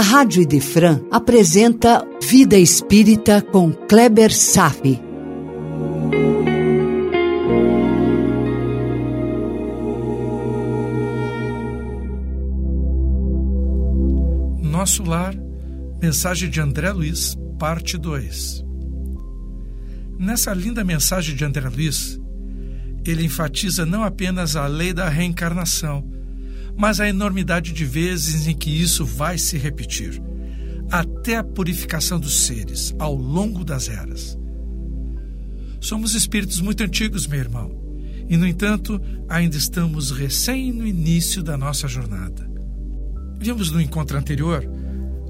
a Rádio Idefran apresenta Vida Espírita com Kleber Safi. Nosso Lar, mensagem de André Luiz, parte 2. Nessa linda mensagem de André Luiz, ele enfatiza não apenas a lei da reencarnação, mas a enormidade de vezes em que isso vai se repetir, até a purificação dos seres ao longo das eras. Somos espíritos muito antigos, meu irmão, e, no entanto, ainda estamos recém no início da nossa jornada. Vimos no encontro anterior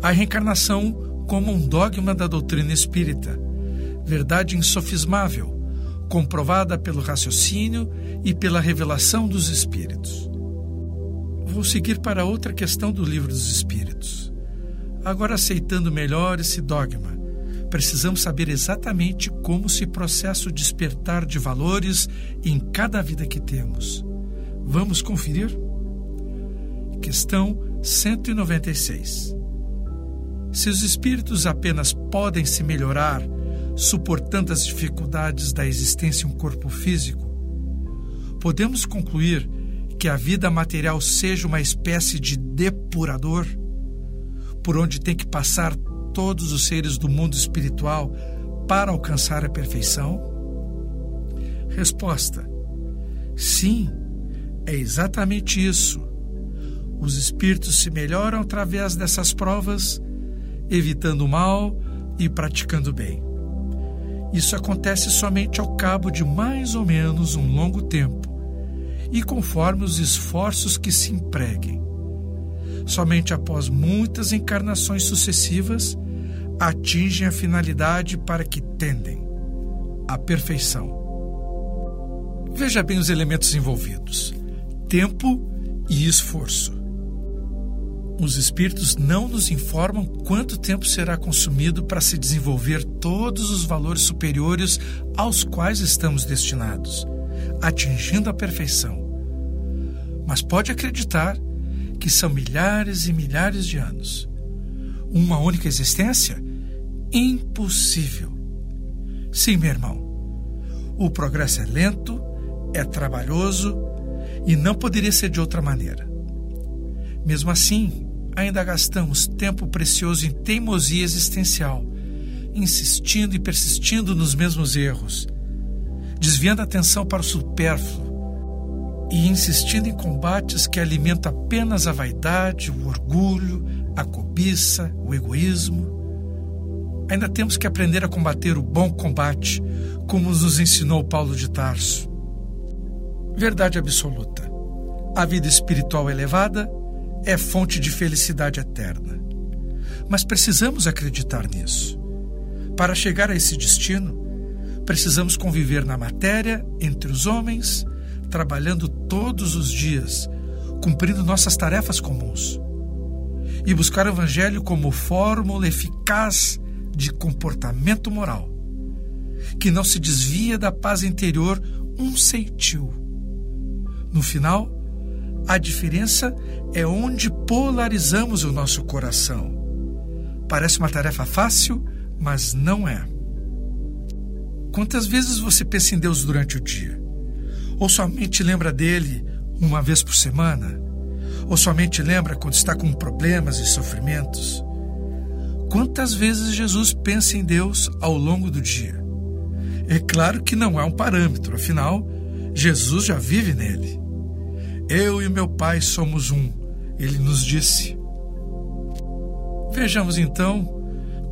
a reencarnação como um dogma da doutrina espírita, verdade insofismável, comprovada pelo raciocínio e pela revelação dos espíritos. Vou seguir para outra questão do livro dos espíritos. Agora, aceitando melhor esse dogma, precisamos saber exatamente como se processa o despertar de valores em cada vida que temos. Vamos conferir? Questão 196. Se os espíritos apenas podem se melhorar suportando as dificuldades da existência em um corpo físico, podemos concluir que a vida material seja uma espécie de depurador por onde tem que passar todos os seres do mundo espiritual para alcançar a perfeição? Resposta: Sim, é exatamente isso. Os espíritos se melhoram através dessas provas, evitando o mal e praticando o bem. Isso acontece somente ao cabo de mais ou menos um longo tempo e conforme os esforços que se empreguem. Somente após muitas encarnações sucessivas atingem a finalidade para que tendem a perfeição. Veja bem os elementos envolvidos: tempo e esforço. Os espíritos não nos informam quanto tempo será consumido para se desenvolver todos os valores superiores aos quais estamos destinados, atingindo a perfeição. Mas pode acreditar que são milhares e milhares de anos. Uma única existência? Impossível. Sim, meu irmão. O progresso é lento, é trabalhoso e não poderia ser de outra maneira. Mesmo assim, ainda gastamos tempo precioso em teimosia existencial, insistindo e persistindo nos mesmos erros, desviando a atenção para o supérfluo e insistindo em combates que alimentam apenas a vaidade, o orgulho, a cobiça, o egoísmo. Ainda temos que aprender a combater o bom combate, como nos ensinou Paulo de Tarso. Verdade absoluta. A vida espiritual elevada é fonte de felicidade eterna. Mas precisamos acreditar nisso. Para chegar a esse destino, precisamos conviver na matéria, entre os homens, trabalhando todos os dias, cumprindo nossas tarefas comuns. E buscar o Evangelho como fórmula eficaz de comportamento moral, que não se desvia da paz interior um ceitil. No final, a diferença é onde polarizamos o nosso coração. Parece uma tarefa fácil, mas não é. Quantas vezes você pensa em Deus durante o dia? Ou somente lembra dele uma vez por semana? Ou somente lembra quando está com problemas e sofrimentos? Quantas vezes Jesus pensa em Deus ao longo do dia? É claro que não é um parâmetro, afinal, Jesus já vive nele. Eu e meu Pai somos um, ele nos disse. Vejamos então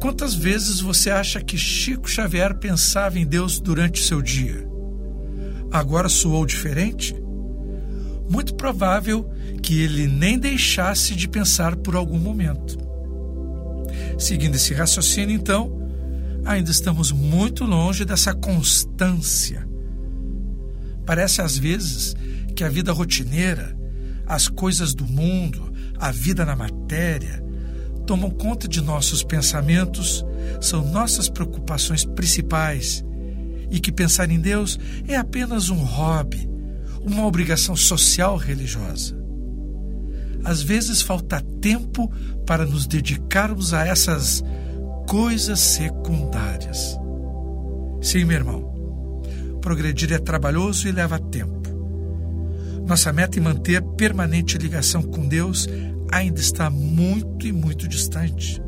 quantas vezes você acha que Chico Xavier pensava em Deus durante o seu dia. Agora soou diferente? Muito provável que ele nem deixasse de pensar por algum momento. Seguindo esse raciocínio, então, ainda estamos muito longe dessa constância. Parece às vezes que a vida rotineira, as coisas do mundo, a vida na matéria, tomam conta de nossos pensamentos, são nossas preocupações principais e que pensar em Deus é apenas um hobby, uma obrigação social religiosa. às vezes falta tempo para nos dedicarmos a essas coisas secundárias. Sim, meu irmão, progredir é trabalhoso e leva tempo. Nossa meta em manter permanente ligação com Deus ainda está muito e muito distante.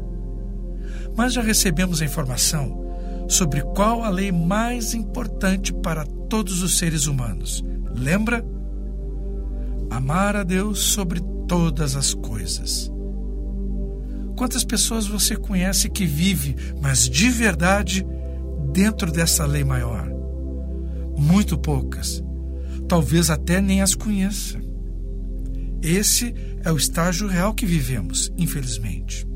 Mas já recebemos a informação sobre qual a lei mais importante para todos os seres humanos. Lembra? Amar a Deus sobre todas as coisas. Quantas pessoas você conhece que vive, mas de verdade, dentro dessa lei maior? Muito poucas talvez até nem as conheça. Esse é o estágio real que vivemos, infelizmente.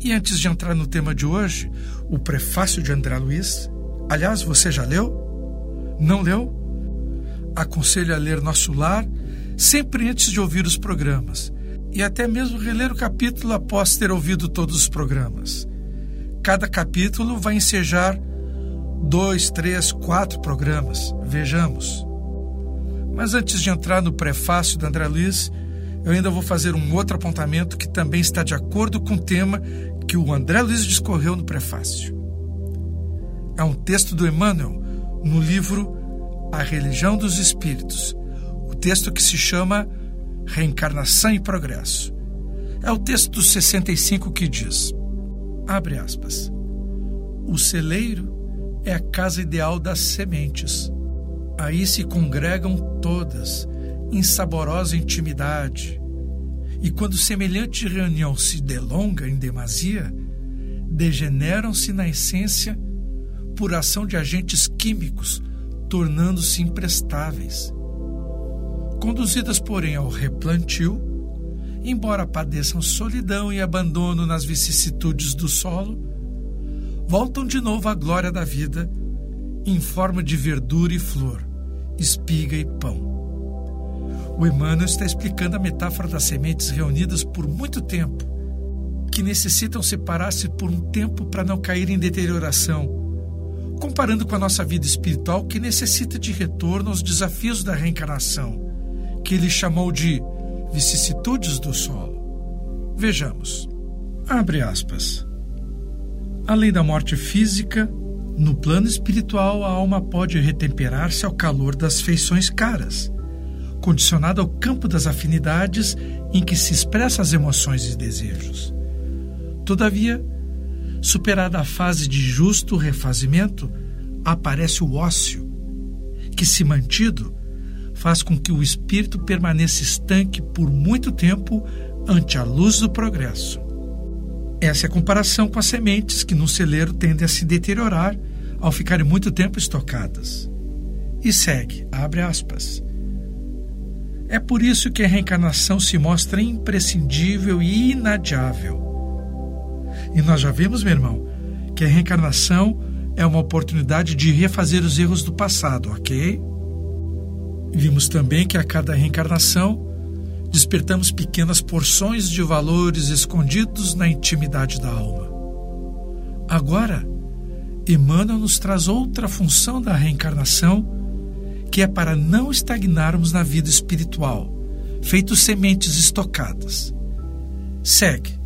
E antes de entrar no tema de hoje, o prefácio de André Luiz, aliás, você já leu? Não leu? Aconselho a ler Nosso Lar sempre antes de ouvir os programas e até mesmo reler o capítulo após ter ouvido todos os programas. Cada capítulo vai ensejar dois, três, quatro programas. Vejamos. Mas antes de entrar no prefácio da André Luiz, eu ainda vou fazer um outro apontamento que também está de acordo com o tema que o André Luiz discorreu no prefácio. É um texto do Emmanuel no livro A Religião dos Espíritos, o texto que se chama Reencarnação e Progresso. É o texto dos 65 que diz: abre aspas. O celeiro é a casa ideal das sementes Aí se congregam todas, em saborosa intimidade. E quando semelhante reunião se delonga em demasia, degeneram-se na essência por ação de agentes químicos, tornando-se imprestáveis. Conduzidas, porém, ao replantio, embora padeçam solidão e abandono nas vicissitudes do solo, voltam de novo à glória da vida em forma de verdura e flor espiga e pão. O Emmanuel está explicando a metáfora das sementes reunidas por muito tempo, que necessitam separar-se por um tempo para não cair em deterioração, comparando com a nossa vida espiritual que necessita de retorno aos desafios da reencarnação, que ele chamou de vicissitudes do solo. Vejamos. Abre aspas. Além da morte física, no plano espiritual, a alma pode retemperar-se ao calor das feições caras, condicionada ao campo das afinidades em que se expressam as emoções e desejos. Todavia, superada a fase de justo refazimento, aparece o ócio, que, se mantido, faz com que o espírito permaneça estanque por muito tempo ante a luz do progresso. Essa é a comparação com as sementes que no celeiro tendem a se deteriorar ao ficarem muito tempo estocadas. E segue, abre aspas. É por isso que a reencarnação se mostra imprescindível e inadiável. E nós já vimos, meu irmão, que a reencarnação é uma oportunidade de refazer os erros do passado, ok? Vimos também que a cada reencarnação despertamos pequenas porções de valores escondidos na intimidade da alma. Agora, Emmanuel nos traz outra função da reencarnação, que é para não estagnarmos na vida espiritual, feitos sementes estocadas. Segue,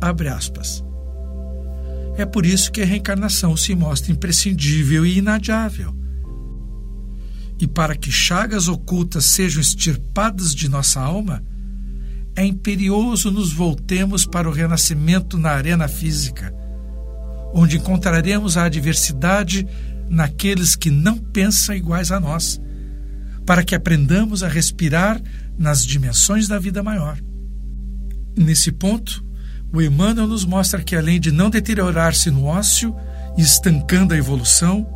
abre aspas. É por isso que a reencarnação se mostra imprescindível e inadiável e para que chagas ocultas sejam extirpadas de nossa alma, é imperioso nos voltemos para o renascimento na arena física, onde encontraremos a adversidade naqueles que não pensam iguais a nós, para que aprendamos a respirar nas dimensões da vida maior. Nesse ponto, o Emmanuel nos mostra que, além de não deteriorar-se no ócio, estancando a evolução,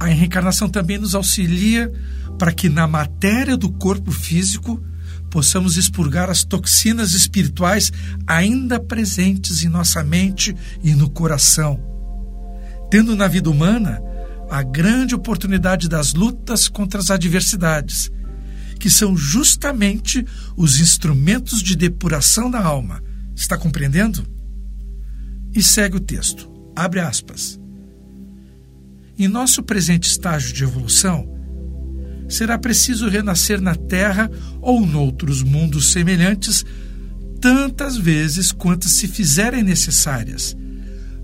a reencarnação também nos auxilia para que na matéria do corpo físico possamos expurgar as toxinas espirituais ainda presentes em nossa mente e no coração, tendo na vida humana a grande oportunidade das lutas contra as adversidades, que são justamente os instrumentos de depuração da alma. Está compreendendo? E segue o texto. Abre aspas. Em nosso presente estágio de evolução, será preciso renascer na Terra ou noutros mundos semelhantes, tantas vezes quantas se fizerem necessárias,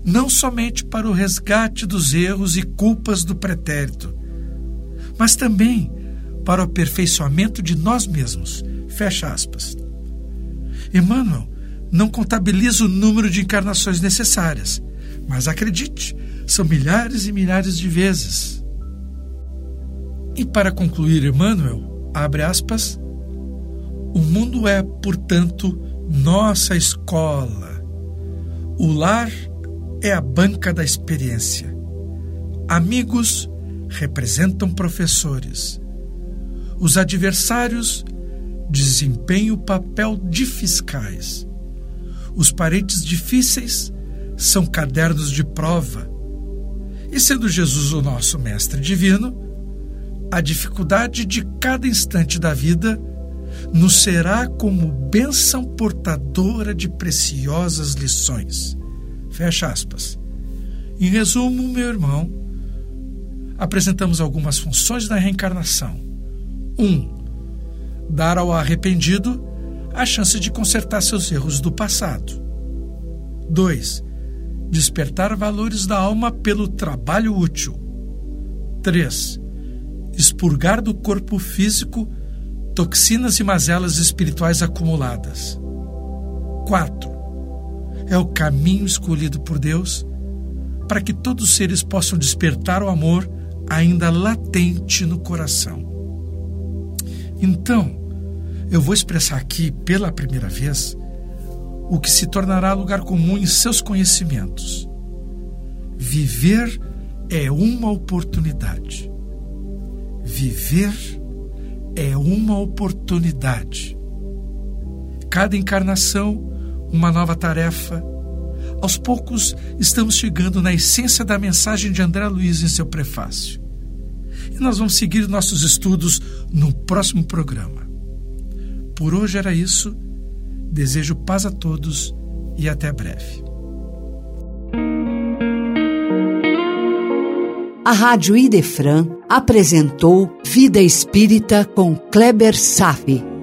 não somente para o resgate dos erros e culpas do pretérito, mas também para o aperfeiçoamento de nós mesmos. Fecha aspas. Emmanuel não contabiliza o número de encarnações necessárias, mas acredite, são milhares e milhares de vezes. E para concluir, Emmanuel, abre aspas, o mundo é, portanto, nossa escola. O lar é a banca da experiência. Amigos representam professores. Os adversários desempenham o papel de fiscais. Os parentes difíceis são cadernos de prova. E sendo Jesus o nosso Mestre Divino, a dificuldade de cada instante da vida nos será como bênção portadora de preciosas lições. Fecha aspas. Em resumo, meu irmão, apresentamos algumas funções da reencarnação. 1. Um, dar ao arrependido a chance de consertar seus erros do passado. 2. Despertar valores da alma pelo trabalho útil. 3. Expurgar do corpo físico toxinas e mazelas espirituais acumuladas. 4. É o caminho escolhido por Deus para que todos os seres possam despertar o amor ainda latente no coração. Então, eu vou expressar aqui pela primeira vez o que se tornará lugar comum em seus conhecimentos. Viver é uma oportunidade. Viver é uma oportunidade. Cada encarnação, uma nova tarefa. Aos poucos, estamos chegando na essência da mensagem de André Luiz em seu prefácio. E nós vamos seguir nossos estudos no próximo programa. Por hoje era isso. Desejo paz a todos e até breve. A Rádio Idefran apresentou Vida Espírita com Kleber Safi.